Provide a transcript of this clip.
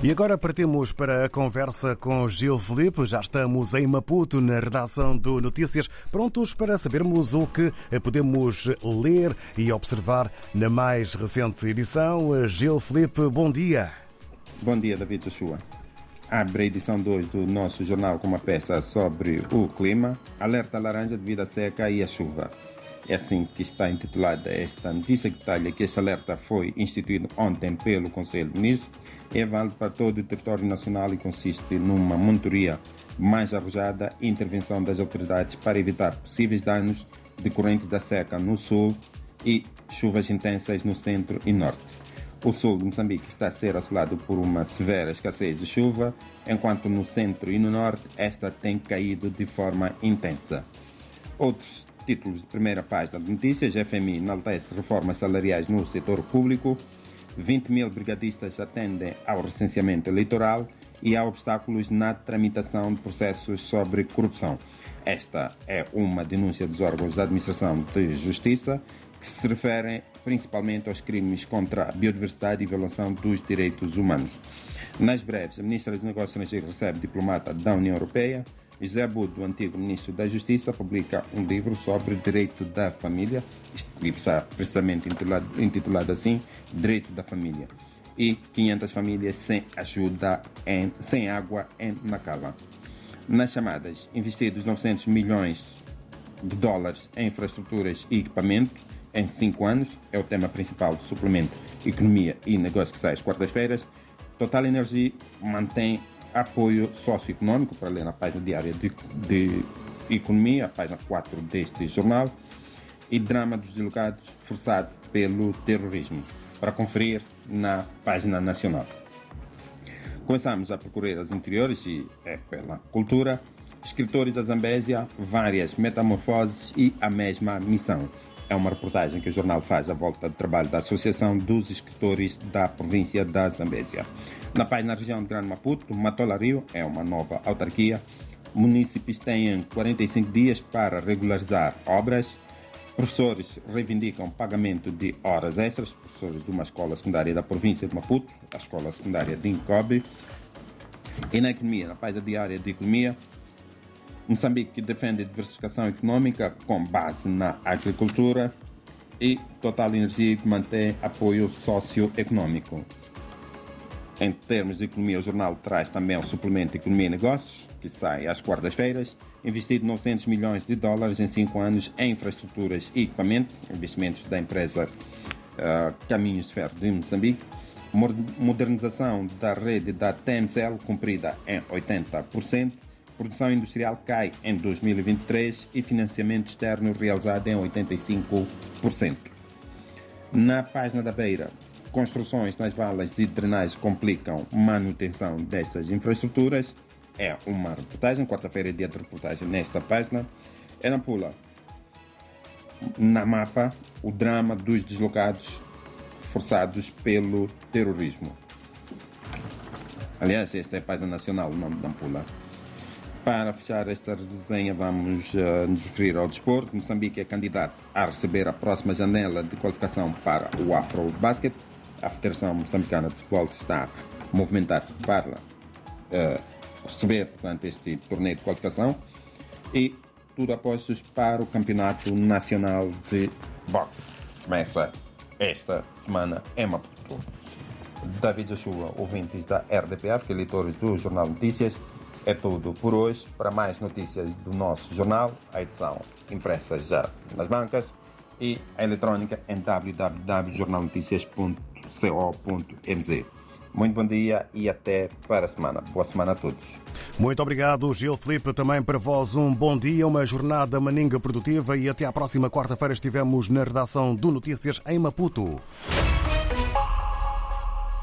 E agora partimos para a conversa com Gil Felipe. Já estamos em Maputo, na redação do Notícias, prontos para sabermos o que podemos ler e observar na mais recente edição. Gil Felipe, bom dia. Bom dia, David Joshua. Abre a edição 2 do nosso jornal com uma peça sobre o clima, alerta laranja devido à seca e à chuva. É assim que está intitulada esta notícia que detalha que este alerta foi instituído ontem pelo Conselho de Ministros é válido para todo o território nacional e consiste numa monitoria mais arrojada e intervenção das autoridades para evitar possíveis danos decorrentes da seca no sul e chuvas intensas no centro e norte. O sul de Moçambique está a ser assolado por uma severa escassez de chuva, enquanto no centro e no norte esta tem caído de forma intensa. Outros títulos de primeira página de notícias: FMI enaltece reformas salariais no setor público, 20 mil brigadistas atendem ao recenseamento eleitoral e há obstáculos na tramitação de processos sobre corrupção. Esta é uma denúncia dos órgãos da Administração de Justiça que se referem principalmente aos crimes contra a biodiversidade e violação dos direitos humanos. Nas breves, a Ministra dos Negócios Estrangeiros recebe diplomata da União Europeia. José Abudo, antigo Ministro da Justiça, publica um livro sobre direito da família, precisamente intitulado, assim, Direito da Família. E 500 famílias sem ajuda, em, sem água em Macala. Nas chamadas, investidos 900 milhões de dólares em infraestruturas e equipamento em cinco anos, é o tema principal do suplemento Economia e Negócios que sai às quartas-feiras. Total Energia mantém apoio socioeconômico, para ler na página diária de, de Economia, a página 4 deste jornal, e Drama dos Delegados forçado pelo terrorismo, para conferir na página nacional. Começamos a percorrer as interiores e é pela cultura. Escritores da Zambésia, várias metamorfoses e a mesma missão. É uma reportagem que o jornal faz à volta do trabalho da Associação dos Escritores da província da Zambésia. Na página região de Grande Maputo, Matola Rio é uma nova autarquia. Munícipes têm 45 dias para regularizar obras. Professores reivindicam pagamento de horas extras. Professores de uma escola secundária da província de Maputo, a escola secundária de Incobe. E na economia, na página diária de economia, Moçambique defende diversificação econômica com base na agricultura e Total Energia mantém apoio socioeconômico. Em termos de economia, o jornal traz também o suplemento Economia e Negócios, que sai às quartas-feiras, investido 900 milhões de dólares em cinco anos em infraestruturas e equipamento, investimentos da empresa uh, Caminhos de Ferro de Moçambique, modernização da rede da TMCL, cumprida em 80%, produção industrial cai em 2023 e financiamento externo realizado em 85%. Na página da Beira, construções nas valas de drenagem complicam manutenção destas infraestruturas. É uma reportagem, quarta-feira é dia de reportagem nesta página. É na Pula, na mapa, o drama dos deslocados forçados pelo terrorismo. Aliás, esta é a página nacional, o nome da Nampula. Para fechar esta resenha, vamos uh, nos referir ao desporto. Moçambique é candidato a receber a próxima janela de qualificação para o Afro Basket. A Federação Moçambicana de Futebol está a movimentar-se para uh, receber, portanto, este torneio de qualificação. E tudo apostos para o Campeonato Nacional de Boxe. Começa esta semana em Maputo. David Joshua, ouvintes da RDPF, leitores do Jornal Notícias. É tudo por hoje. Para mais notícias do nosso jornal, a edição impressa já nas bancas e a eletrónica em www.jornalnoticias.co.mz. Muito bom dia e até para a semana. Boa semana a todos. Muito obrigado, Gil Felipe. Também para vós um bom dia, uma jornada maninga produtiva e até à próxima quarta-feira estivemos na redação do Notícias em Maputo.